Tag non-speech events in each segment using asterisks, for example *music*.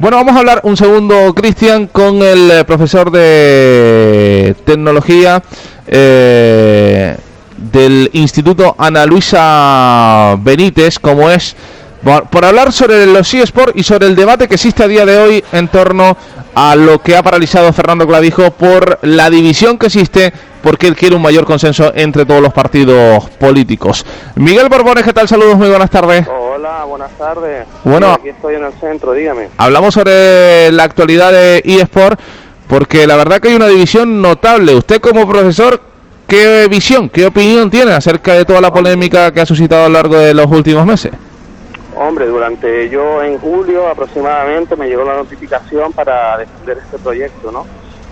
Bueno, vamos a hablar un segundo, Cristian, con el eh, profesor de tecnología eh, del Instituto Ana Luisa Benítez, como es, por, hablar sobre los eSports y sobre el debate que existe a día de hoy en torno a lo que ha paralizado Fernando Clavijo por la división que existe porque él quiere un mayor consenso entre todos los partidos políticos. Miguel Borbones, ¿qué tal? Saludos, muy buenas tardes. Hola, buenas tardes. Bueno, aquí estoy en el centro, dígame. Hablamos sobre la actualidad de eSport, porque la verdad que hay una división notable. Usted como profesor, ¿qué visión, qué opinión tiene acerca de toda la polémica que ha suscitado a lo largo de los últimos meses? Hombre, durante yo en julio aproximadamente me llegó la notificación para defender este proyecto, ¿no?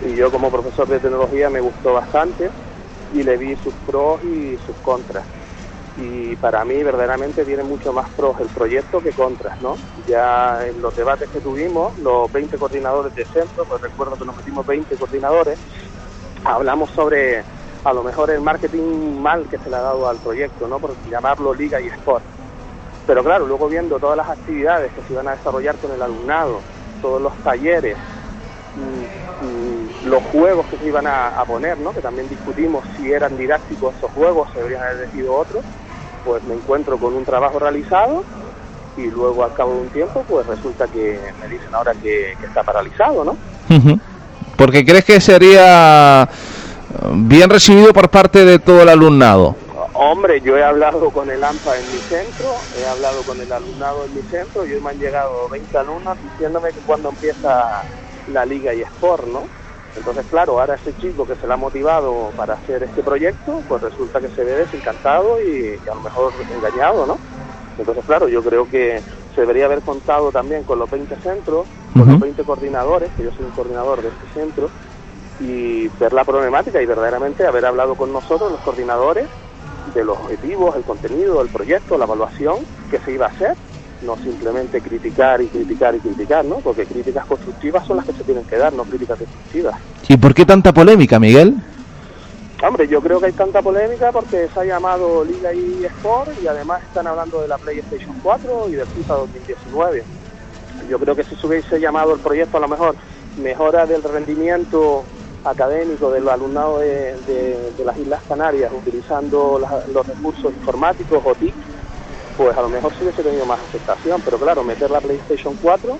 Y yo como profesor de tecnología me gustó bastante y le vi sus pros y sus contras. Y para mí verdaderamente tiene mucho más pros el proyecto que contras, ¿no? Ya en los debates que tuvimos, los 20 coordinadores de centro, pues recuerdo que nos metimos 20 coordinadores, hablamos sobre a lo mejor el marketing mal que se le ha dado al proyecto, ¿no? Por llamarlo liga y sport pero claro, luego viendo todas las actividades que se iban a desarrollar con el alumnado, todos los talleres, los juegos que se iban a, poner, ¿no? que también discutimos si eran didácticos esos juegos, se deberían haber elegido otros, pues me encuentro con un trabajo realizado y luego al cabo de un tiempo pues resulta que me dicen ahora que, está paralizado, ¿no? Porque crees que sería bien recibido por parte de todo el alumnado. Hombre, yo he hablado con el AMPA en mi centro, he hablado con el alumnado en mi centro y hoy me han llegado 20 alumnos diciéndome que cuando empieza la liga y sport, ¿no? Entonces, claro, ahora ese chico que se le ha motivado para hacer este proyecto, pues resulta que se ve desencantado y, a lo mejor engañado, ¿no? Entonces, claro, yo creo que se debería haber contado también con los 20 centros, con los 20 coordinadores, que yo soy un coordinador de este centro, y ver la problemática y verdaderamente haber hablado con nosotros, los coordinadores, de los objetivos, el contenido, el proyecto, la evaluación que se iba a hacer, no simplemente criticar y criticar y criticar, ¿no? Porque críticas constructivas son las que se tienen que dar, no críticas destructivas. ¿Y por qué tanta polémica, Miguel? Hombre, yo creo que hay tanta polémica porque se ha llamado Liga y Sport y además están hablando de la PlayStation 4 y de FIFA 2019. Yo creo que si se hubiese llamado el proyecto a lo mejor mejora del rendimiento académico del alumnado de, las Islas Canarias utilizando los recursos informáticos o TIC, pues a lo mejor sí hubiese tenido más aceptación, pero claro, meter la PlayStation 4,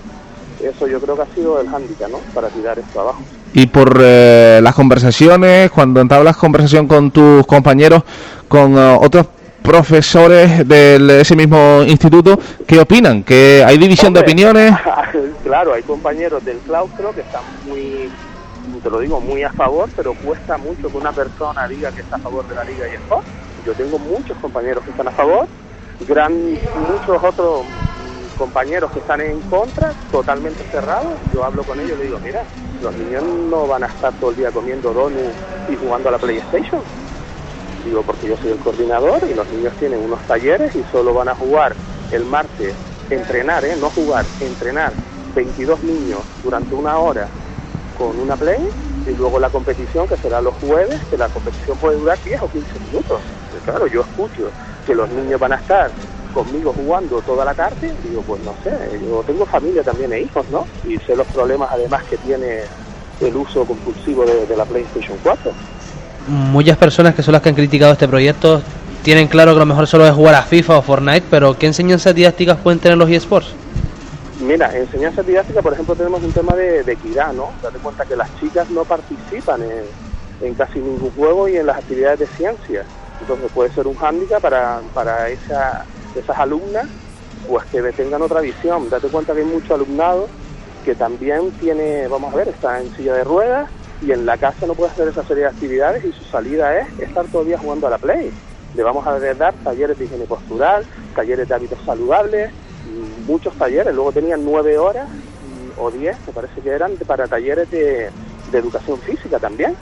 eso yo creo que ha sido el hándicap, ¿no? Para tirar esto abajo. Y por eh, las conversaciones, cuando entablas conversación con tus compañeros, con eh, otros profesores de ese mismo instituto, ¿qué opinan? ¿Que hay división de opiniones? *laughs* claro, hay compañeros del claustro que están muy te lo digo muy a favor, pero cuesta mucho que una persona diga que está a favor de la Liga y Sport. Yo tengo muchos compañeros que están a favor, gran, muchos otros compañeros que están en contra, totalmente cerrados. Yo hablo con ellos y le digo, mira, los niños no van a estar todo el día comiendo donuts y jugando a la PlayStation. Digo, porque yo soy el coordinador y los niños tienen unos talleres y solo van a jugar el martes, entrenar, ¿eh? no jugar, entrenar 22 niños durante una hora con una play y luego la competición que será los jueves, que la competición puede durar 10 o 15 minutos. claro, yo escucho que los niños van a estar conmigo jugando toda la tarde, digo, pues no sé, yo tengo familia también e hijos, ¿no? Y sé los problemas además que tiene el uso compulsivo de, la PlayStation 4. Muchas personas que son las que han criticado este proyecto tienen claro que lo mejor solo es jugar a FIFA o Fortnite, pero ¿qué enseñanzas didácticas pueden tener los eSports? Mira, enseñanza didáctica, por ejemplo, tenemos un tema de, equidad, ¿no? Date cuenta que las chicas no participan en, casi ningún juego y en las actividades de ciencia. Entonces puede ser un hándicap para, para esa, esas alumnas, pues que tengan otra visión. Date cuenta que hay mucho alumnado que también tiene, vamos a ver, está en silla de ruedas y en la casa no puede hacer esa serie de actividades y su salida es estar todo el día jugando a la Play. Le vamos a dar talleres de higiene postural, talleres de hábitos saludables, muchos talleres, luego tenían nueve horas o diez, me parece que eran, para talleres de, educación física también.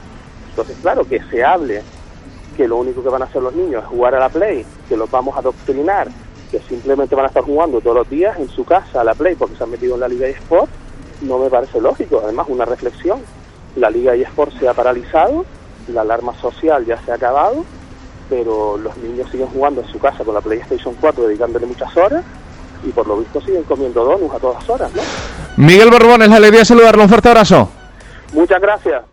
Entonces, claro, que se hable que lo único que van a hacer los niños es jugar a la Play, que los vamos a adoctrinar, que simplemente van a estar jugando todos los días en su casa a la Play porque se han metido en la Liga eSport, no me parece lógico. Además, una reflexión, la Liga eSport se ha paralizado, la alarma social ya se ha acabado, pero los niños siguen jugando en su casa con la PlayStation 4 dedicándole muchas horas y por lo visto siguen comiendo donuts a todas horas, ¿no? Miguel Borbones, la alegría de saludarlo. Un fuerte abrazo. Muchas gracias.